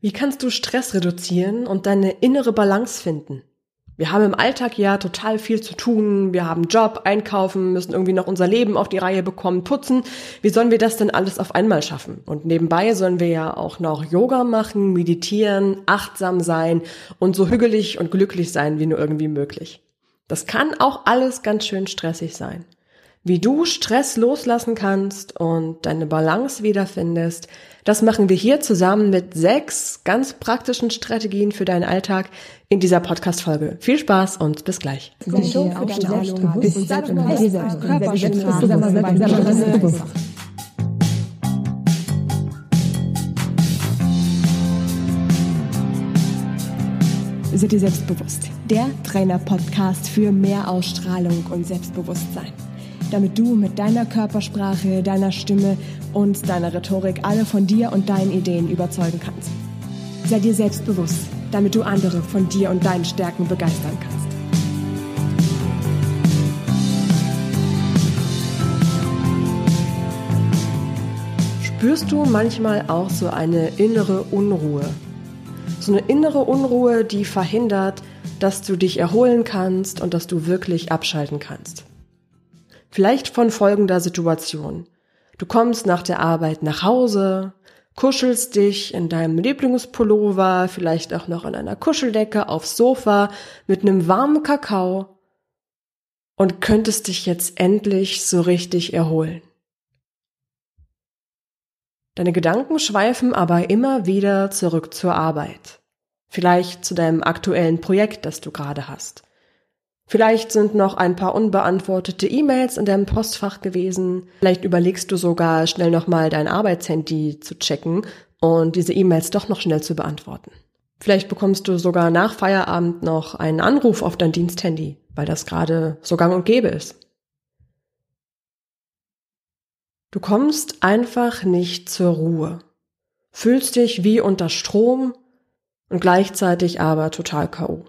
Wie kannst du Stress reduzieren und deine innere Balance finden? Wir haben im Alltag ja total viel zu tun. Wir haben Job, einkaufen, müssen irgendwie noch unser Leben auf die Reihe bekommen, putzen. Wie sollen wir das denn alles auf einmal schaffen? Und nebenbei sollen wir ja auch noch Yoga machen, meditieren, achtsam sein und so hügelig und glücklich sein wie nur irgendwie möglich. Das kann auch alles ganz schön stressig sein. Wie du Stress loslassen kannst und deine Balance wiederfindest, das machen wir hier zusammen mit sechs ganz praktischen Strategien für deinen Alltag in dieser Podcast-Folge. Viel Spaß und bis gleich. Seid ihr selbstbewusst? Der Trainer-Podcast für mehr Ausstrahlung und Selbstbewusstsein damit du mit deiner Körpersprache, deiner Stimme und deiner Rhetorik alle von dir und deinen Ideen überzeugen kannst. Sei dir selbstbewusst, damit du andere von dir und deinen Stärken begeistern kannst. Spürst du manchmal auch so eine innere Unruhe? So eine innere Unruhe, die verhindert, dass du dich erholen kannst und dass du wirklich abschalten kannst. Vielleicht von folgender Situation. Du kommst nach der Arbeit nach Hause, kuschelst dich in deinem Lieblingspullover, vielleicht auch noch in einer Kuscheldecke aufs Sofa mit einem warmen Kakao und könntest dich jetzt endlich so richtig erholen. Deine Gedanken schweifen aber immer wieder zurück zur Arbeit. Vielleicht zu deinem aktuellen Projekt, das du gerade hast. Vielleicht sind noch ein paar unbeantwortete E-Mails in deinem Postfach gewesen. Vielleicht überlegst du sogar schnell nochmal dein Arbeitshandy zu checken und diese E-Mails doch noch schnell zu beantworten. Vielleicht bekommst du sogar nach Feierabend noch einen Anruf auf dein Diensthandy, weil das gerade so gang und gäbe ist. Du kommst einfach nicht zur Ruhe, fühlst dich wie unter Strom und gleichzeitig aber total K.O.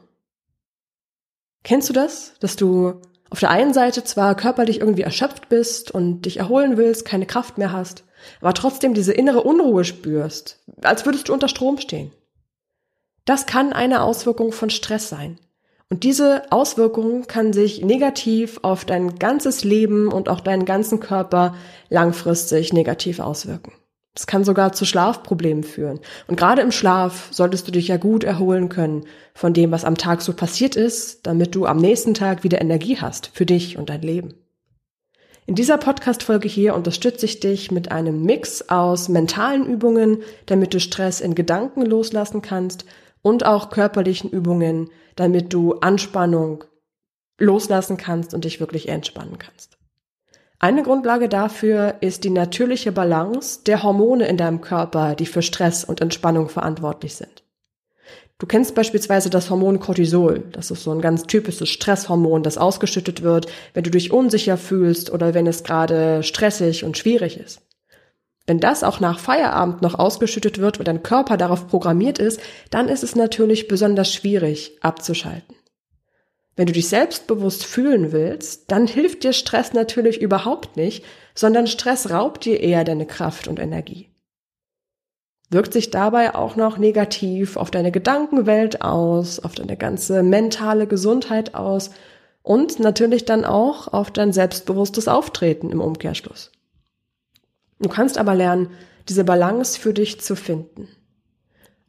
Kennst du das, dass du auf der einen Seite zwar körperlich irgendwie erschöpft bist und dich erholen willst, keine Kraft mehr hast, aber trotzdem diese innere Unruhe spürst, als würdest du unter Strom stehen? Das kann eine Auswirkung von Stress sein. Und diese Auswirkung kann sich negativ auf dein ganzes Leben und auch deinen ganzen Körper langfristig negativ auswirken. Es kann sogar zu Schlafproblemen führen. Und gerade im Schlaf solltest du dich ja gut erholen können von dem, was am Tag so passiert ist, damit du am nächsten Tag wieder Energie hast für dich und dein Leben. In dieser Podcast-Folge hier unterstütze ich dich mit einem Mix aus mentalen Übungen, damit du Stress in Gedanken loslassen kannst und auch körperlichen Übungen, damit du Anspannung loslassen kannst und dich wirklich entspannen kannst. Eine Grundlage dafür ist die natürliche Balance der Hormone in deinem Körper, die für Stress und Entspannung verantwortlich sind. Du kennst beispielsweise das Hormon Cortisol. Das ist so ein ganz typisches Stresshormon, das ausgeschüttet wird, wenn du dich unsicher fühlst oder wenn es gerade stressig und schwierig ist. Wenn das auch nach Feierabend noch ausgeschüttet wird und dein Körper darauf programmiert ist, dann ist es natürlich besonders schwierig abzuschalten. Wenn du dich selbstbewusst fühlen willst, dann hilft dir Stress natürlich überhaupt nicht, sondern Stress raubt dir eher deine Kraft und Energie. Wirkt sich dabei auch noch negativ auf deine Gedankenwelt aus, auf deine ganze mentale Gesundheit aus und natürlich dann auch auf dein selbstbewusstes Auftreten im Umkehrschluss. Du kannst aber lernen, diese Balance für dich zu finden.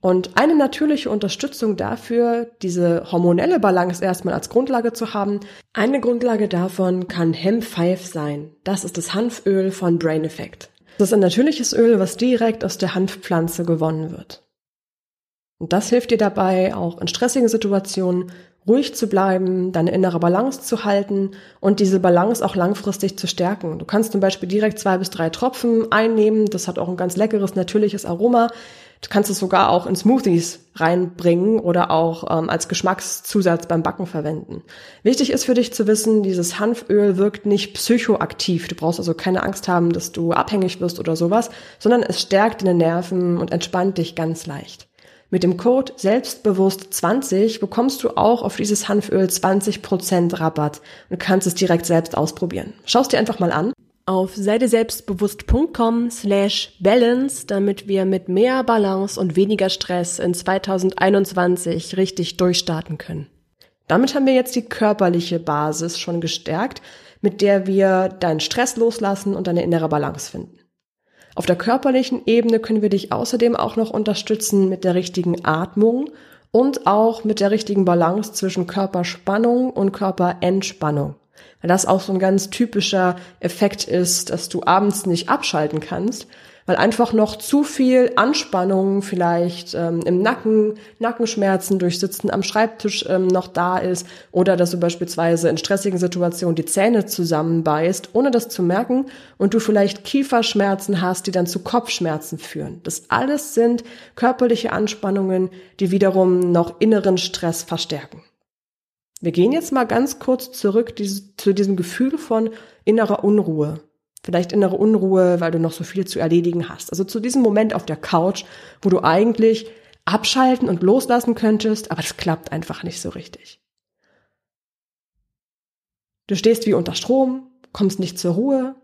Und eine natürliche Unterstützung dafür, diese hormonelle Balance erstmal als Grundlage zu haben, eine Grundlage davon kann Hemp 5 sein. Das ist das Hanföl von Brain Effect. Das ist ein natürliches Öl, was direkt aus der Hanfpflanze gewonnen wird. Und das hilft dir dabei, auch in stressigen Situationen ruhig zu bleiben, deine innere Balance zu halten und diese Balance auch langfristig zu stärken. Du kannst zum Beispiel direkt zwei bis drei Tropfen einnehmen. Das hat auch ein ganz leckeres, natürliches Aroma. Du kannst es sogar auch in Smoothies reinbringen oder auch ähm, als Geschmackszusatz beim Backen verwenden. Wichtig ist für dich zu wissen, dieses Hanföl wirkt nicht psychoaktiv. Du brauchst also keine Angst haben, dass du abhängig wirst oder sowas, sondern es stärkt deine Nerven und entspannt dich ganz leicht. Mit dem Code selbstbewusst20 bekommst du auch auf dieses Hanföl 20% Rabatt und kannst es direkt selbst ausprobieren. Schau es dir einfach mal an. Auf seideselbstbewusst.com slash balance, damit wir mit mehr Balance und weniger Stress in 2021 richtig durchstarten können. Damit haben wir jetzt die körperliche Basis schon gestärkt, mit der wir deinen Stress loslassen und deine innere Balance finden. Auf der körperlichen Ebene können wir dich außerdem auch noch unterstützen mit der richtigen Atmung und auch mit der richtigen Balance zwischen Körperspannung und Körperentspannung. Weil das auch so ein ganz typischer Effekt ist, dass du abends nicht abschalten kannst, weil einfach noch zu viel Anspannung vielleicht ähm, im Nacken, Nackenschmerzen durch Sitzen am Schreibtisch ähm, noch da ist oder dass du beispielsweise in stressigen Situationen die Zähne zusammenbeißt, ohne das zu merken und du vielleicht Kieferschmerzen hast, die dann zu Kopfschmerzen führen. Das alles sind körperliche Anspannungen, die wiederum noch inneren Stress verstärken. Wir gehen jetzt mal ganz kurz zurück zu diesem Gefühl von innerer Unruhe. Vielleicht innere Unruhe, weil du noch so viel zu erledigen hast. Also zu diesem Moment auf der Couch, wo du eigentlich abschalten und loslassen könntest, aber es klappt einfach nicht so richtig. Du stehst wie unter Strom, kommst nicht zur Ruhe.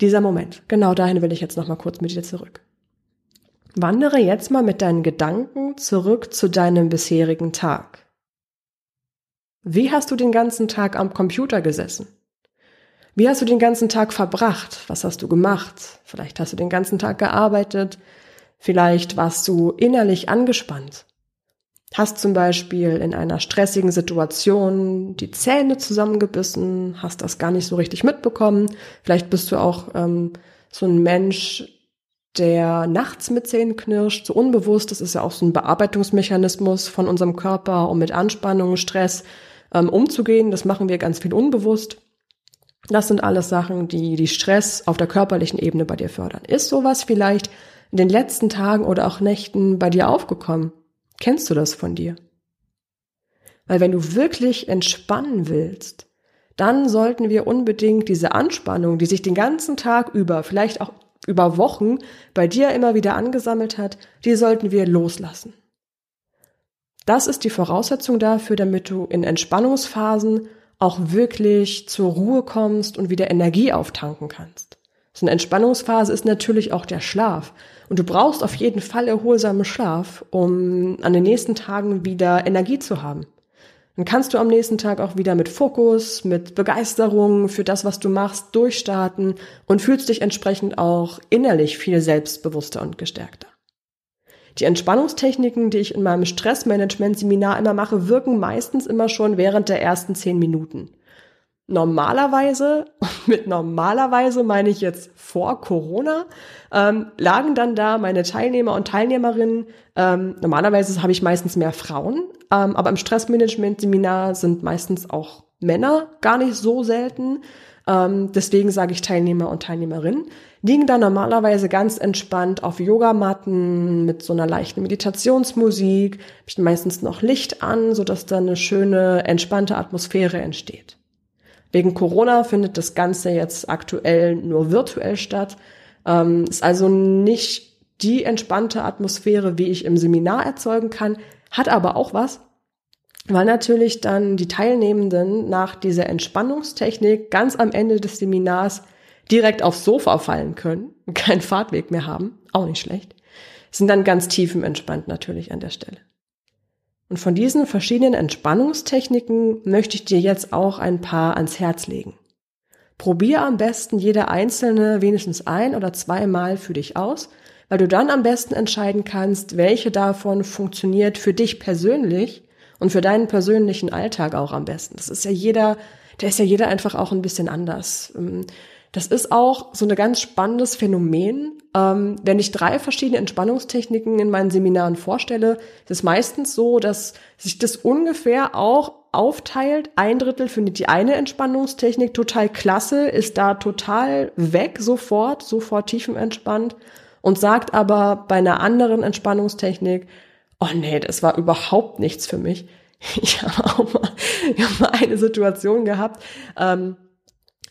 Dieser Moment, genau dahin will ich jetzt noch mal kurz mit dir zurück. Wandere jetzt mal mit deinen Gedanken zurück zu deinem bisherigen Tag. Wie hast du den ganzen Tag am Computer gesessen? Wie hast du den ganzen Tag verbracht? Was hast du gemacht? Vielleicht hast du den ganzen Tag gearbeitet. Vielleicht warst du innerlich angespannt. Hast zum Beispiel in einer stressigen Situation die Zähne zusammengebissen, hast das gar nicht so richtig mitbekommen. Vielleicht bist du auch ähm, so ein Mensch, der nachts mit Zähnen knirscht, so unbewusst. Das ist ja auch so ein Bearbeitungsmechanismus von unserem Körper, um mit Anspannung, Stress ähm, umzugehen. Das machen wir ganz viel unbewusst. Das sind alles Sachen, die die Stress auf der körperlichen Ebene bei dir fördern. Ist sowas vielleicht in den letzten Tagen oder auch Nächten bei dir aufgekommen? Kennst du das von dir? Weil wenn du wirklich entspannen willst, dann sollten wir unbedingt diese Anspannung, die sich den ganzen Tag über, vielleicht auch über Wochen bei dir immer wieder angesammelt hat, die sollten wir loslassen. Das ist die Voraussetzung dafür, damit du in Entspannungsphasen auch wirklich zur Ruhe kommst und wieder Energie auftanken kannst. So eine Entspannungsphase ist natürlich auch der Schlaf. Und du brauchst auf jeden Fall erholsamen Schlaf, um an den nächsten Tagen wieder Energie zu haben. Dann kannst du am nächsten Tag auch wieder mit Fokus, mit Begeisterung für das, was du machst, durchstarten und fühlst dich entsprechend auch innerlich viel selbstbewusster und gestärkter. Die Entspannungstechniken, die ich in meinem Stressmanagement-Seminar immer mache, wirken meistens immer schon während der ersten zehn Minuten. Normalerweise, mit normalerweise meine ich jetzt vor Corona, ähm, lagen dann da meine Teilnehmer und Teilnehmerinnen. Ähm, normalerweise habe ich meistens mehr Frauen, ähm, aber im Stressmanagement-Seminar sind meistens auch Männer gar nicht so selten. Ähm, deswegen sage ich Teilnehmer und Teilnehmerinnen liegen da normalerweise ganz entspannt auf Yogamatten mit so einer leichten Meditationsmusik, meistens noch Licht an, so dass da eine schöne, entspannte Atmosphäre entsteht. Wegen Corona findet das Ganze jetzt aktuell nur virtuell statt. Ähm, ist also nicht die entspannte Atmosphäre, wie ich im Seminar erzeugen kann, hat aber auch was, weil natürlich dann die Teilnehmenden nach dieser Entspannungstechnik ganz am Ende des Seminars direkt aufs Sofa fallen können und keinen Fahrtweg mehr haben, auch nicht schlecht, sind dann ganz tiefenentspannt natürlich an der Stelle. Und von diesen verschiedenen Entspannungstechniken möchte ich dir jetzt auch ein paar ans Herz legen. Probier am besten jede einzelne wenigstens ein oder zweimal für dich aus, weil du dann am besten entscheiden kannst, welche davon funktioniert für dich persönlich und für deinen persönlichen Alltag auch am besten. Das ist ja jeder, der ist ja jeder einfach auch ein bisschen anders. Das ist auch so ein ganz spannendes Phänomen. Ähm, wenn ich drei verschiedene Entspannungstechniken in meinen Seminaren vorstelle, ist es meistens so, dass sich das ungefähr auch aufteilt. Ein Drittel findet die eine Entspannungstechnik total klasse, ist da total weg sofort, sofort tiefenentspannt und sagt aber bei einer anderen Entspannungstechnik, oh nee, das war überhaupt nichts für mich. Ich habe auch mal, ich hab mal eine Situation gehabt, ähm,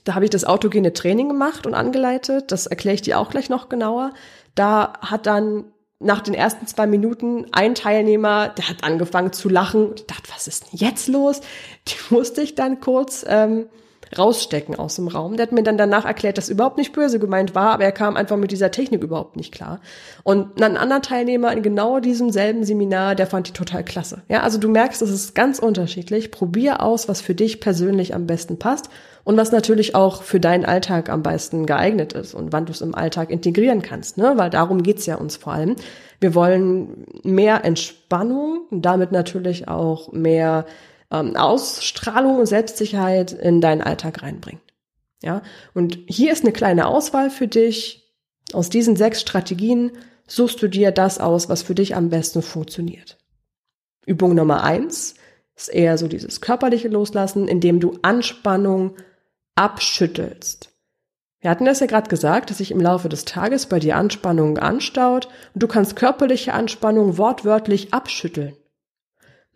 da habe ich das autogene Training gemacht und angeleitet. Das erkläre ich dir auch gleich noch genauer. Da hat dann nach den ersten zwei Minuten ein Teilnehmer, der hat angefangen zu lachen. Ich dachte, was ist denn jetzt los? Die musste ich dann kurz ähm, rausstecken aus dem Raum. Der hat mir dann danach erklärt, dass überhaupt nicht böse gemeint war, aber er kam einfach mit dieser Technik überhaupt nicht klar. Und ein anderer Teilnehmer in genau diesem selben Seminar, der fand die total klasse. Ja, also du merkst, es ist ganz unterschiedlich. Probier aus, was für dich persönlich am besten passt und was natürlich auch für deinen Alltag am besten geeignet ist und wann du es im Alltag integrieren kannst, ne? Weil darum geht's ja uns vor allem. Wir wollen mehr Entspannung damit natürlich auch mehr ähm, Ausstrahlung und Selbstsicherheit in deinen Alltag reinbringen. Ja, und hier ist eine kleine Auswahl für dich. Aus diesen sechs Strategien suchst du dir das aus, was für dich am besten funktioniert. Übung Nummer eins ist eher so dieses körperliche Loslassen, indem du Anspannung abschüttelst. Wir hatten das ja gerade gesagt, dass sich im Laufe des Tages bei dir Anspannung anstaut und du kannst körperliche Anspannung wortwörtlich abschütteln.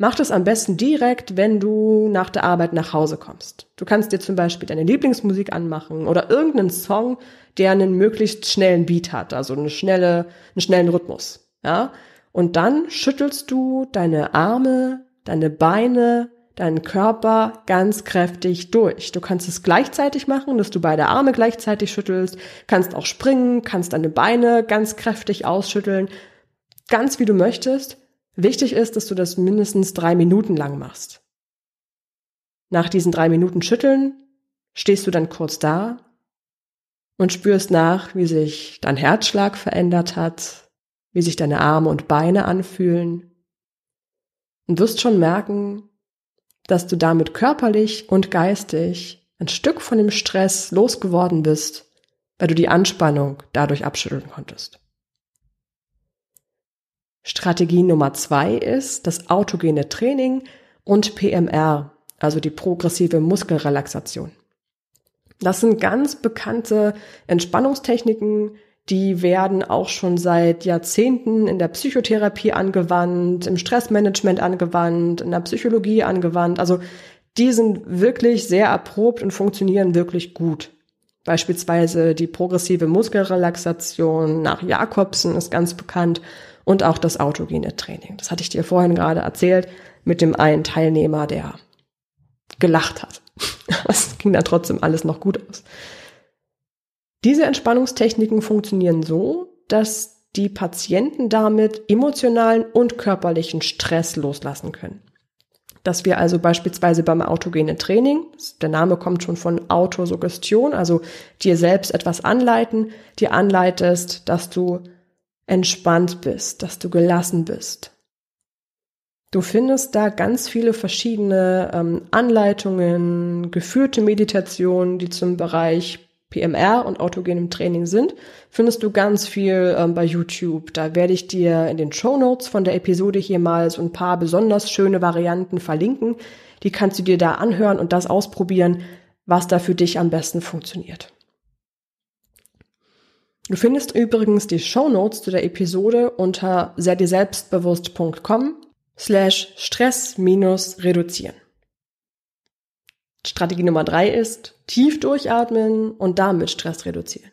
Mach das am besten direkt, wenn du nach der Arbeit nach Hause kommst. Du kannst dir zum Beispiel deine Lieblingsmusik anmachen oder irgendeinen Song, der einen möglichst schnellen Beat hat, also eine schnelle, einen schnellen Rhythmus. Ja? Und dann schüttelst du deine Arme, deine Beine, deinen Körper ganz kräftig durch. Du kannst es gleichzeitig machen, dass du beide Arme gleichzeitig schüttelst, kannst auch springen, kannst deine Beine ganz kräftig ausschütteln, ganz wie du möchtest. Wichtig ist, dass du das mindestens drei Minuten lang machst. Nach diesen drei Minuten Schütteln stehst du dann kurz da und spürst nach, wie sich dein Herzschlag verändert hat, wie sich deine Arme und Beine anfühlen und wirst schon merken, dass du damit körperlich und geistig ein Stück von dem Stress losgeworden bist, weil du die Anspannung dadurch abschütteln konntest. Strategie Nummer zwei ist das autogene Training und PMR, also die progressive Muskelrelaxation. Das sind ganz bekannte Entspannungstechniken, die werden auch schon seit Jahrzehnten in der Psychotherapie angewandt, im Stressmanagement angewandt, in der Psychologie angewandt. Also die sind wirklich sehr erprobt und funktionieren wirklich gut. Beispielsweise die progressive Muskelrelaxation nach Jakobsen ist ganz bekannt und auch das autogene Training. Das hatte ich dir vorhin gerade erzählt mit dem einen Teilnehmer, der gelacht hat. Es ging dann trotzdem alles noch gut aus. Diese Entspannungstechniken funktionieren so, dass die Patienten damit emotionalen und körperlichen Stress loslassen können. Dass wir also beispielsweise beim autogenen Training, der Name kommt schon von Autosuggestion, also dir selbst etwas anleiten, dir anleitest, dass du entspannt bist, dass du gelassen bist. Du findest da ganz viele verschiedene ähm, Anleitungen, geführte Meditationen, die zum Bereich PMR und autogenem Training sind, findest du ganz viel ähm, bei YouTube. Da werde ich dir in den Show Notes von der Episode hier mal so ein paar besonders schöne Varianten verlinken. Die kannst du dir da anhören und das ausprobieren, was da für dich am besten funktioniert. Du findest übrigens die Show Notes zu der Episode unter selbstbewusst.com slash Stress minus reduzieren. Strategie Nummer drei ist tief durchatmen und damit Stress reduzieren.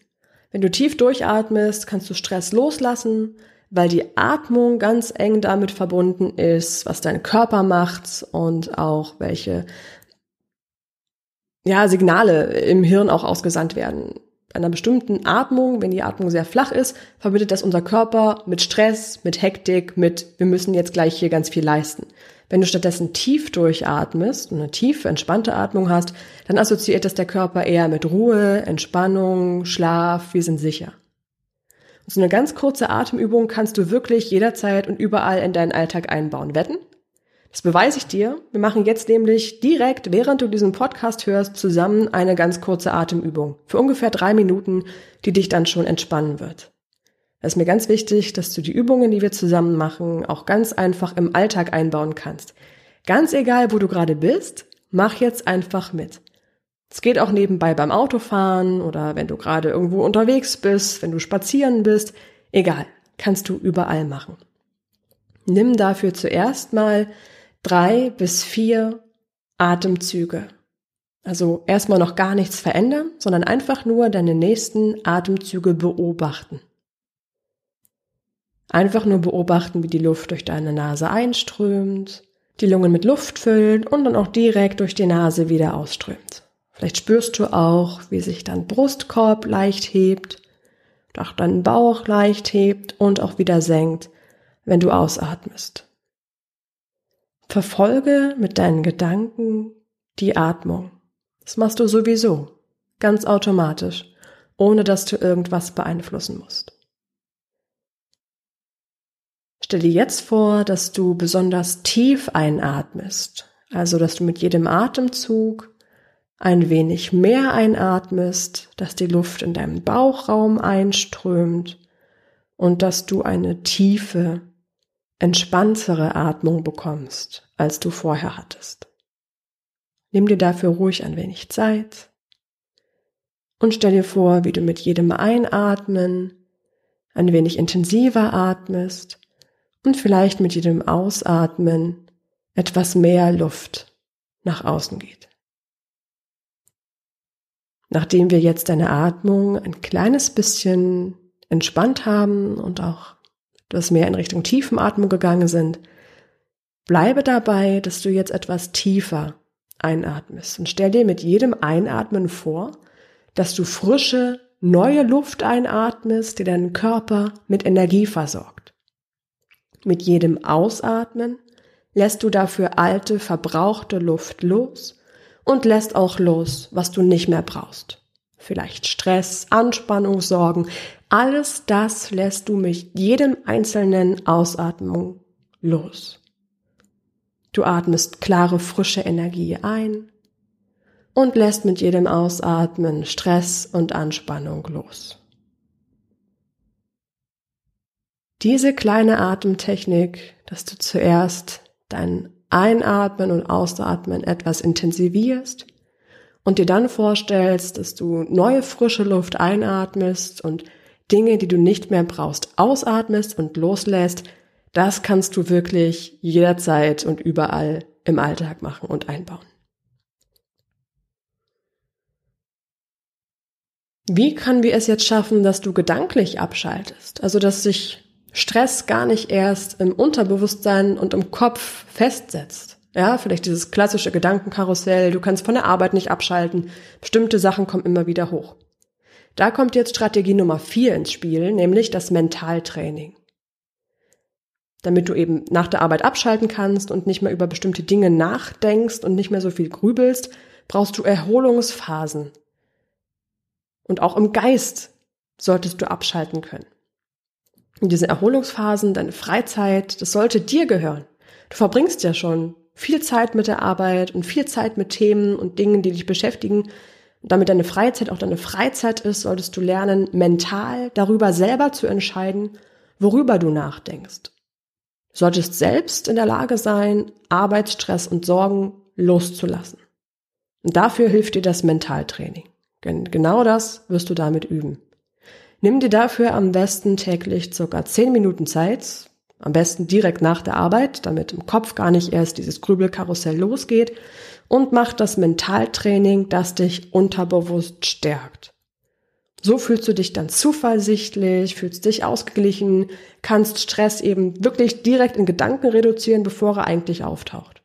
Wenn du tief durchatmest, kannst du Stress loslassen, weil die Atmung ganz eng damit verbunden ist, was dein Körper macht und auch welche ja, Signale im Hirn auch ausgesandt werden einer bestimmten Atmung, wenn die Atmung sehr flach ist, verbindet das unser Körper mit Stress, mit Hektik, mit wir müssen jetzt gleich hier ganz viel leisten. Wenn du stattdessen tief durchatmest und eine tiefe, entspannte Atmung hast, dann assoziiert das der Körper eher mit Ruhe, Entspannung, Schlaf, wir sind sicher. Und so eine ganz kurze Atemübung kannst du wirklich jederzeit und überall in deinen Alltag einbauen. Wetten? Das beweise ich dir. Wir machen jetzt nämlich direkt, während du diesen Podcast hörst, zusammen eine ganz kurze Atemübung. Für ungefähr drei Minuten, die dich dann schon entspannen wird. Es ist mir ganz wichtig, dass du die Übungen, die wir zusammen machen, auch ganz einfach im Alltag einbauen kannst. Ganz egal, wo du gerade bist, mach jetzt einfach mit. Es geht auch nebenbei beim Autofahren oder wenn du gerade irgendwo unterwegs bist, wenn du spazieren bist. Egal, kannst du überall machen. Nimm dafür zuerst mal drei bis vier Atemzüge. Also erstmal noch gar nichts verändern, sondern einfach nur deine nächsten Atemzüge beobachten. Einfach nur beobachten, wie die Luft durch deine Nase einströmt, die Lungen mit Luft füllt und dann auch direkt durch die Nase wieder ausströmt. Vielleicht spürst du auch, wie sich dein Brustkorb leicht hebt, auch dein Bauch leicht hebt und auch wieder senkt, wenn du ausatmest. Verfolge mit deinen Gedanken die Atmung. Das machst du sowieso, ganz automatisch, ohne dass du irgendwas beeinflussen musst. Stell dir jetzt vor, dass du besonders tief einatmest, also dass du mit jedem Atemzug ein wenig mehr einatmest, dass die Luft in deinem Bauchraum einströmt und dass du eine tiefe, entspanntere Atmung bekommst, als du vorher hattest. Nimm dir dafür ruhig ein wenig Zeit und stell dir vor, wie du mit jedem Einatmen ein wenig intensiver atmest und vielleicht mit jedem Ausatmen etwas mehr Luft nach außen geht. Nachdem wir jetzt deine Atmung ein kleines bisschen entspannt haben und auch etwas mehr in Richtung Tiefenatmung gegangen sind, bleibe dabei, dass du jetzt etwas tiefer einatmest und stell dir mit jedem Einatmen vor, dass du frische, neue Luft einatmest, die deinen Körper mit Energie versorgt. Mit jedem Ausatmen lässt du dafür alte, verbrauchte Luft los und lässt auch los, was du nicht mehr brauchst. Vielleicht Stress, Anspannung, Sorgen. Alles das lässt du mit jedem einzelnen Ausatmung los. Du atmest klare, frische Energie ein und lässt mit jedem Ausatmen Stress und Anspannung los. Diese kleine Atemtechnik, dass du zuerst deinen Einatmen und Ausatmen etwas intensivierst und dir dann vorstellst, dass du neue frische Luft einatmest und Dinge, die du nicht mehr brauchst, ausatmest und loslässt, das kannst du wirklich jederzeit und überall im Alltag machen und einbauen. Wie können wir es jetzt schaffen, dass du gedanklich abschaltest? Also, dass sich Stress gar nicht erst im Unterbewusstsein und im Kopf festsetzt. Ja, vielleicht dieses klassische Gedankenkarussell, du kannst von der Arbeit nicht abschalten, bestimmte Sachen kommen immer wieder hoch. Da kommt jetzt Strategie Nummer vier ins Spiel, nämlich das Mentaltraining. Damit du eben nach der Arbeit abschalten kannst und nicht mehr über bestimmte Dinge nachdenkst und nicht mehr so viel grübelst, brauchst du Erholungsphasen. Und auch im Geist solltest du abschalten können. Und diese Erholungsphasen, deine Freizeit, das sollte dir gehören. Du verbringst ja schon viel Zeit mit der Arbeit und viel Zeit mit Themen und Dingen, die dich beschäftigen. damit deine Freizeit auch deine Freizeit ist, solltest du lernen, mental darüber selber zu entscheiden, worüber du nachdenkst. Du solltest selbst in der Lage sein, Arbeitsstress und Sorgen loszulassen. Und dafür hilft dir das Mentaltraining. Genau das wirst du damit üben. Nimm dir dafür am besten täglich circa 10 Minuten Zeit, am besten direkt nach der Arbeit, damit im Kopf gar nicht erst dieses Grübelkarussell losgeht und mach das Mentaltraining, das dich unterbewusst stärkt. So fühlst du dich dann zuversichtlich, fühlst dich ausgeglichen, kannst Stress eben wirklich direkt in Gedanken reduzieren, bevor er eigentlich auftaucht.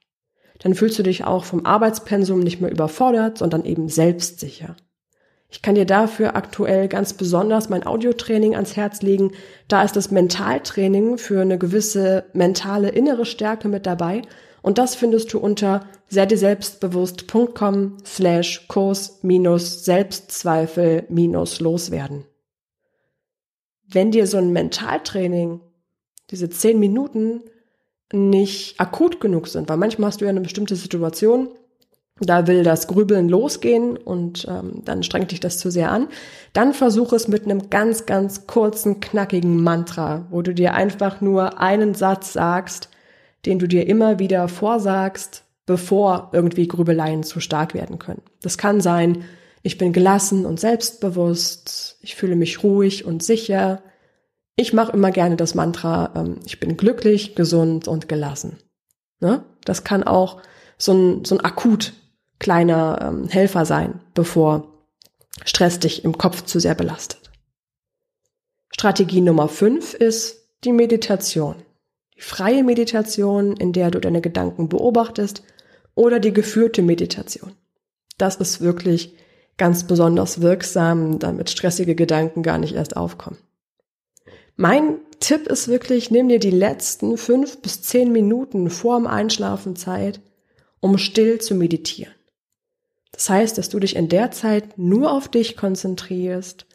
Dann fühlst du dich auch vom Arbeitspensum nicht mehr überfordert, sondern eben selbstsicher. Ich kann dir dafür aktuell ganz besonders mein Audiotraining ans Herz legen. Da ist das Mentaltraining für eine gewisse mentale innere Stärke mit dabei. Und das findest du unter selbstbewusst.com slash Kurs minus Selbstzweifel minus loswerden. Wenn dir so ein Mentaltraining, diese zehn Minuten, nicht akut genug sind, weil manchmal hast du ja eine bestimmte Situation, da will das Grübeln losgehen und ähm, dann strengt dich das zu sehr an. Dann versuch es mit einem ganz, ganz kurzen, knackigen Mantra, wo du dir einfach nur einen Satz sagst, den du dir immer wieder vorsagst, bevor irgendwie Grübeleien zu stark werden können. Das kann sein, ich bin gelassen und selbstbewusst, ich fühle mich ruhig und sicher. Ich mache immer gerne das Mantra, ähm, ich bin glücklich, gesund und gelassen. Ne? Das kann auch so ein, so ein akut kleiner ähm, Helfer sein, bevor Stress dich im Kopf zu sehr belastet. Strategie Nummer fünf ist die Meditation. Die freie Meditation, in der du deine Gedanken beobachtest oder die geführte Meditation. Das ist wirklich ganz besonders wirksam, damit stressige Gedanken gar nicht erst aufkommen. Mein Tipp ist wirklich, nimm dir die letzten fünf bis zehn Minuten vorm Einschlafen Zeit, um still zu meditieren. Das heißt, dass du dich in der Zeit nur auf dich konzentrierst,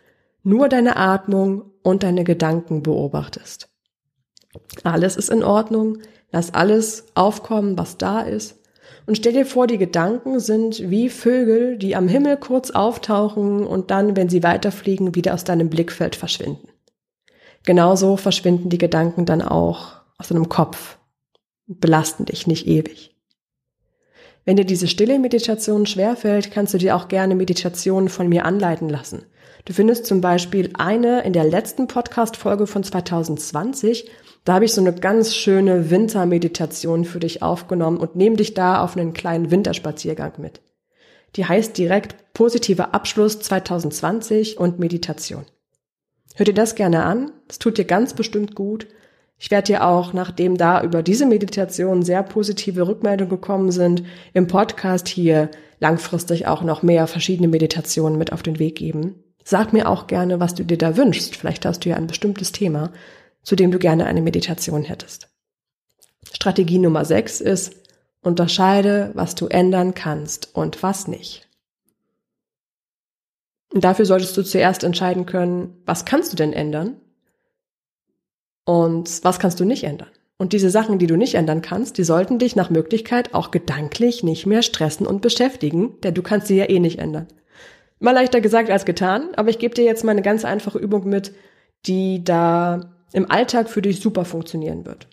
nur deine Atmung und deine Gedanken beobachtest. Alles ist in Ordnung, lass alles aufkommen, was da ist. Und stell dir vor, die Gedanken sind wie Vögel, die am Himmel kurz auftauchen und dann, wenn sie weiterfliegen, wieder aus deinem Blickfeld verschwinden. Genauso verschwinden die Gedanken dann auch aus deinem Kopf und belasten dich nicht ewig. Wenn dir diese stille Meditation schwerfällt, kannst du dir auch gerne Meditationen von mir anleiten lassen. Du findest zum Beispiel eine in der letzten Podcast-Folge von 2020. Da habe ich so eine ganz schöne Wintermeditation für dich aufgenommen und nehme dich da auf einen kleinen Winterspaziergang mit. Die heißt direkt positiver Abschluss 2020 und Meditation. Hör dir das gerne an. Es tut dir ganz bestimmt gut. Ich werde dir auch, nachdem da über diese Meditation sehr positive Rückmeldungen gekommen sind, im Podcast hier langfristig auch noch mehr verschiedene Meditationen mit auf den Weg geben. Sag mir auch gerne, was du dir da wünschst. Vielleicht hast du ja ein bestimmtes Thema, zu dem du gerne eine Meditation hättest. Strategie Nummer 6 ist, unterscheide, was du ändern kannst und was nicht. Und dafür solltest du zuerst entscheiden können, was kannst du denn ändern und was kannst du nicht ändern? Und diese Sachen, die du nicht ändern kannst, die sollten dich nach Möglichkeit auch gedanklich nicht mehr stressen und beschäftigen, denn du kannst sie ja eh nicht ändern. Mal leichter gesagt als getan, aber ich gebe dir jetzt mal eine ganz einfache Übung mit, die da im Alltag für dich super funktionieren wird.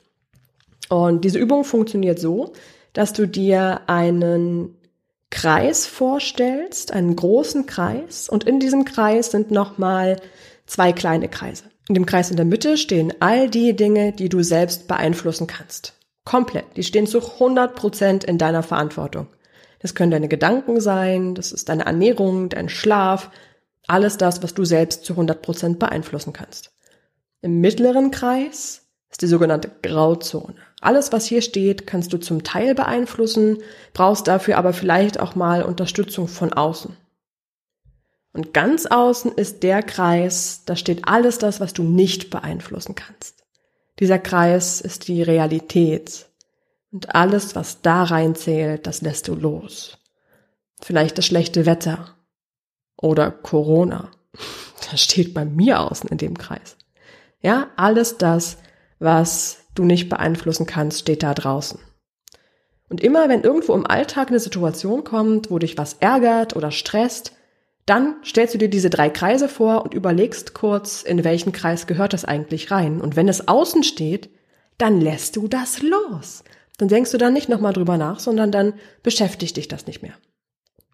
Und diese Übung funktioniert so, dass du dir einen Kreis vorstellst, einen großen Kreis, und in diesem Kreis sind nochmal zwei kleine Kreise. In dem Kreis in der Mitte stehen all die Dinge, die du selbst beeinflussen kannst. Komplett. Die stehen zu 100 Prozent in deiner Verantwortung. Das können deine Gedanken sein, das ist deine Ernährung, dein Schlaf, alles das, was du selbst zu 100 Prozent beeinflussen kannst. Im mittleren Kreis ist die sogenannte Grauzone. Alles, was hier steht, kannst du zum Teil beeinflussen, brauchst dafür aber vielleicht auch mal Unterstützung von außen. Und ganz außen ist der Kreis, da steht alles das, was du nicht beeinflussen kannst. Dieser Kreis ist die Realität. Und alles, was da reinzählt, das lässt du los. Vielleicht das schlechte Wetter. Oder Corona. Das steht bei mir außen in dem Kreis. Ja, alles das, was du nicht beeinflussen kannst, steht da draußen. Und immer wenn irgendwo im Alltag eine Situation kommt, wo dich was ärgert oder stresst, dann stellst du dir diese drei Kreise vor und überlegst kurz, in welchen Kreis gehört das eigentlich rein. Und wenn es außen steht, dann lässt du das los. Dann denkst du dann nicht nochmal drüber nach, sondern dann beschäftigt dich das nicht mehr.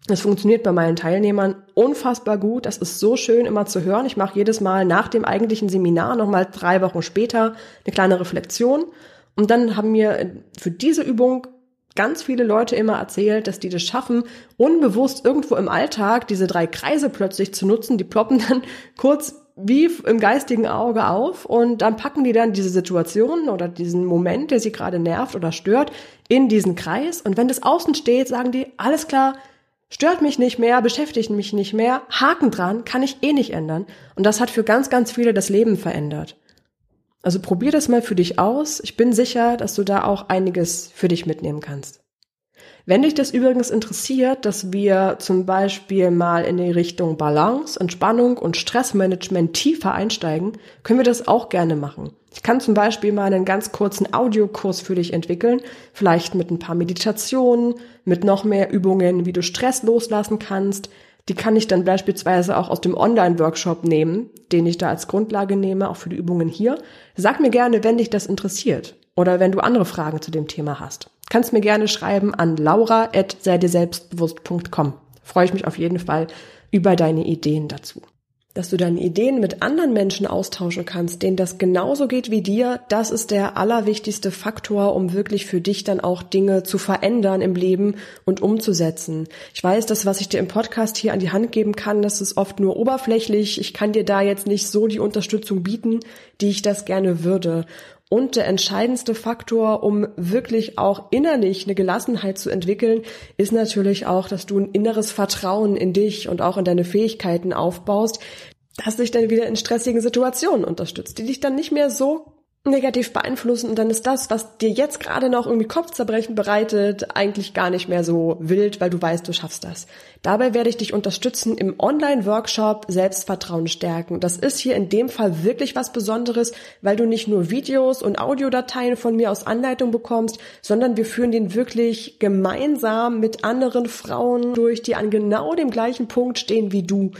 Das funktioniert bei meinen Teilnehmern unfassbar gut. Das ist so schön immer zu hören. Ich mache jedes Mal nach dem eigentlichen Seminar nochmal drei Wochen später eine kleine Reflexion. Und dann haben mir für diese Übung ganz viele Leute immer erzählt, dass die das schaffen, unbewusst irgendwo im Alltag diese drei Kreise plötzlich zu nutzen. Die ploppen dann kurz wie im geistigen Auge auf und dann packen die dann diese Situation oder diesen Moment, der sie gerade nervt oder stört, in diesen Kreis. Und wenn das außen steht, sagen die, alles klar, stört mich nicht mehr, beschäftigt mich nicht mehr, Haken dran, kann ich eh nicht ändern. Und das hat für ganz, ganz viele das Leben verändert. Also probier das mal für dich aus. Ich bin sicher, dass du da auch einiges für dich mitnehmen kannst. Wenn dich das übrigens interessiert, dass wir zum Beispiel mal in die Richtung Balance, Entspannung und Stressmanagement tiefer einsteigen, können wir das auch gerne machen. Ich kann zum Beispiel mal einen ganz kurzen Audiokurs für dich entwickeln, vielleicht mit ein paar Meditationen, mit noch mehr Übungen, wie du Stress loslassen kannst, die kann ich dann beispielsweise auch aus dem Online-Workshop nehmen, den ich da als Grundlage nehme, auch für die Übungen hier. Sag mir gerne, wenn dich das interessiert oder wenn du andere Fragen zu dem Thema hast. Kannst mir gerne schreiben an laura.seidirselbstbewusst.com. Freue ich mich auf jeden Fall über deine Ideen dazu dass du deine Ideen mit anderen Menschen austauschen kannst, denen das genauso geht wie dir, das ist der allerwichtigste Faktor, um wirklich für dich dann auch Dinge zu verändern im Leben und umzusetzen. Ich weiß, das, was ich dir im Podcast hier an die Hand geben kann, das ist oft nur oberflächlich. Ich kann dir da jetzt nicht so die Unterstützung bieten, die ich das gerne würde. Und der entscheidendste Faktor, um wirklich auch innerlich eine Gelassenheit zu entwickeln, ist natürlich auch, dass du ein inneres Vertrauen in dich und auch in deine Fähigkeiten aufbaust, das dich dann wieder in stressigen Situationen unterstützt, die dich dann nicht mehr so negativ beeinflussen und dann ist das, was dir jetzt gerade noch irgendwie Kopfzerbrechen bereitet, eigentlich gar nicht mehr so wild, weil du weißt, du schaffst das. Dabei werde ich dich unterstützen im Online-Workshop Selbstvertrauen stärken. Das ist hier in dem Fall wirklich was Besonderes, weil du nicht nur Videos und Audiodateien von mir aus Anleitung bekommst, sondern wir führen den wirklich gemeinsam mit anderen Frauen durch, die an genau dem gleichen Punkt stehen wie du,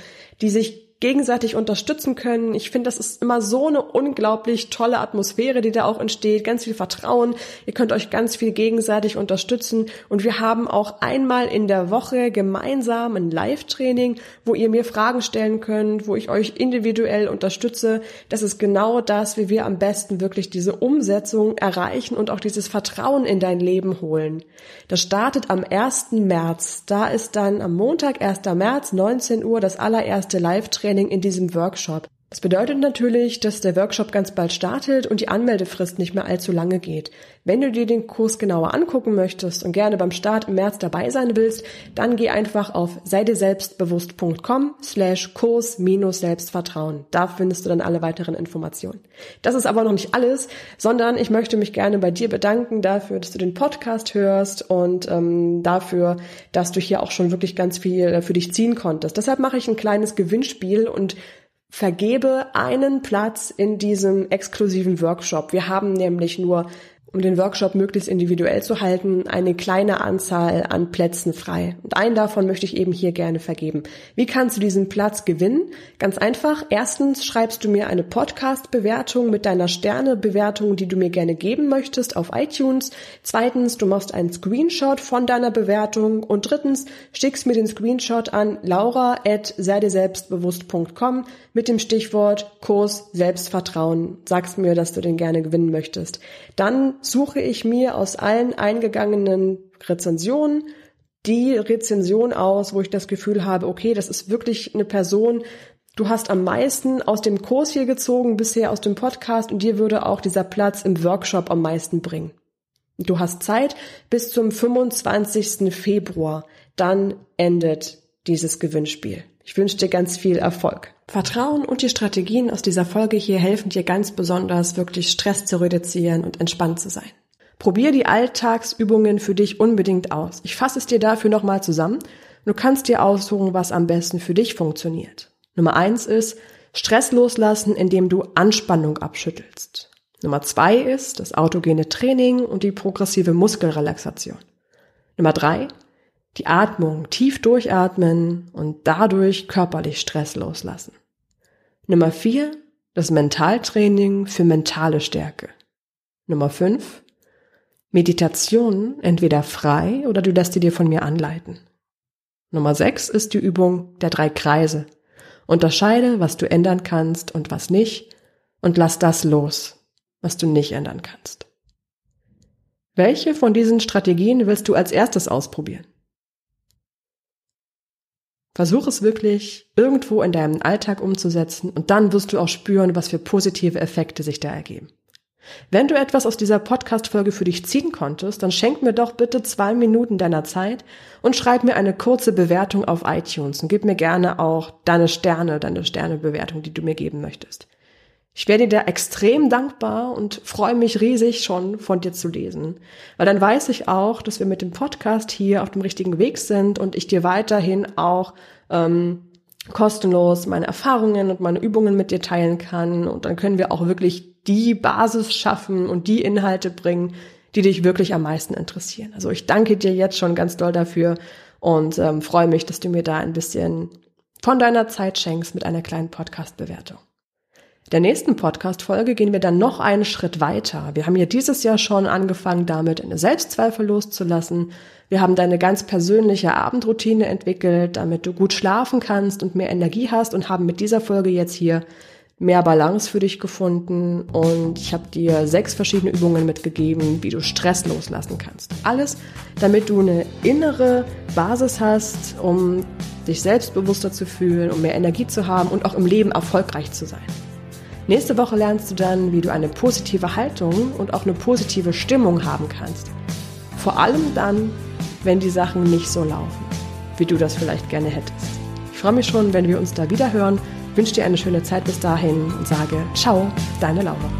die sich gegenseitig unterstützen können. Ich finde, das ist immer so eine unglaublich tolle Atmosphäre, die da auch entsteht. Ganz viel Vertrauen. Ihr könnt euch ganz viel gegenseitig unterstützen. Und wir haben auch einmal in der Woche gemeinsam ein Live-Training, wo ihr mir Fragen stellen könnt, wo ich euch individuell unterstütze. Das ist genau das, wie wir am besten wirklich diese Umsetzung erreichen und auch dieses Vertrauen in dein Leben holen. Das startet am 1. März. Da ist dann am Montag, 1. März, 19 Uhr, das allererste Live-Training Training in diesem Workshop. Das bedeutet natürlich, dass der Workshop ganz bald startet und die Anmeldefrist nicht mehr allzu lange geht. Wenn du dir den Kurs genauer angucken möchtest und gerne beim Start im März dabei sein willst, dann geh einfach auf seideselbstbewusst.com slash Kurs minus Selbstvertrauen. Da findest du dann alle weiteren Informationen. Das ist aber noch nicht alles, sondern ich möchte mich gerne bei dir bedanken dafür, dass du den Podcast hörst und ähm, dafür, dass du hier auch schon wirklich ganz viel für dich ziehen konntest. Deshalb mache ich ein kleines Gewinnspiel und vergebe einen Platz in diesem exklusiven Workshop. Wir haben nämlich nur um den Workshop möglichst individuell zu halten, eine kleine Anzahl an Plätzen frei. Und einen davon möchte ich eben hier gerne vergeben. Wie kannst du diesen Platz gewinnen? Ganz einfach. Erstens schreibst du mir eine Podcast-Bewertung mit deiner Sterne-Bewertung, die du mir gerne geben möchtest auf iTunes. Zweitens, du machst einen Screenshot von deiner Bewertung. Und drittens, schickst mir den Screenshot an laura.seideselbstbewusst.com mit dem Stichwort Kurs Selbstvertrauen. Sagst mir, dass du den gerne gewinnen möchtest. Dann suche ich mir aus allen eingegangenen Rezensionen die Rezension aus, wo ich das Gefühl habe, okay, das ist wirklich eine Person, du hast am meisten aus dem Kurs hier gezogen, bisher aus dem Podcast und dir würde auch dieser Platz im Workshop am meisten bringen. Du hast Zeit bis zum 25. Februar, dann endet dieses Gewinnspiel. Ich wünsche dir ganz viel Erfolg. Vertrauen und die Strategien aus dieser Folge hier helfen dir ganz besonders, wirklich Stress zu reduzieren und entspannt zu sein. Probier die Alltagsübungen für dich unbedingt aus. Ich fasse es dir dafür nochmal zusammen. Du kannst dir aussuchen, was am besten für dich funktioniert. Nummer eins ist Stress loslassen, indem du Anspannung abschüttelst. Nummer zwei ist das autogene Training und die progressive Muskelrelaxation. Nummer drei, die Atmung, tief durchatmen und dadurch körperlich Stress loslassen. Nummer vier, das Mentaltraining für mentale Stärke. Nummer fünf, Meditation entweder frei oder du lässt sie dir von mir anleiten. Nummer 6 ist die Übung der drei Kreise. Unterscheide, was du ändern kannst und was nicht und lass das los, was du nicht ändern kannst. Welche von diesen Strategien willst du als erstes ausprobieren? Versuch es wirklich irgendwo in deinem Alltag umzusetzen und dann wirst du auch spüren, was für positive Effekte sich da ergeben. Wenn du etwas aus dieser Podcast-Folge für dich ziehen konntest, dann schenk mir doch bitte zwei Minuten deiner Zeit und schreib mir eine kurze Bewertung auf iTunes und gib mir gerne auch deine Sterne, deine Sternebewertung, die du mir geben möchtest. Ich werde dir extrem dankbar und freue mich riesig schon von dir zu lesen, weil dann weiß ich auch, dass wir mit dem Podcast hier auf dem richtigen Weg sind und ich dir weiterhin auch ähm, kostenlos meine Erfahrungen und meine Übungen mit dir teilen kann und dann können wir auch wirklich die Basis schaffen und die Inhalte bringen, die dich wirklich am meisten interessieren. Also ich danke dir jetzt schon ganz doll dafür und ähm, freue mich, dass du mir da ein bisschen von deiner Zeit schenkst mit einer kleinen Podcast-Bewertung. Der nächsten Podcast-Folge gehen wir dann noch einen Schritt weiter. Wir haben ja dieses Jahr schon angefangen, damit eine Selbstzweifel loszulassen. Wir haben deine ganz persönliche Abendroutine entwickelt, damit du gut schlafen kannst und mehr Energie hast und haben mit dieser Folge jetzt hier mehr Balance für dich gefunden und ich habe dir sechs verschiedene Übungen mitgegeben, wie du Stress loslassen kannst. Alles, damit du eine innere Basis hast, um dich selbstbewusster zu fühlen, um mehr Energie zu haben und auch im Leben erfolgreich zu sein. Nächste Woche lernst du dann, wie du eine positive Haltung und auch eine positive Stimmung haben kannst. Vor allem dann, wenn die Sachen nicht so laufen, wie du das vielleicht gerne hättest. Ich freue mich schon, wenn wir uns da wieder hören, wünsche dir eine schöne Zeit bis dahin und sage Ciao, deine Laura.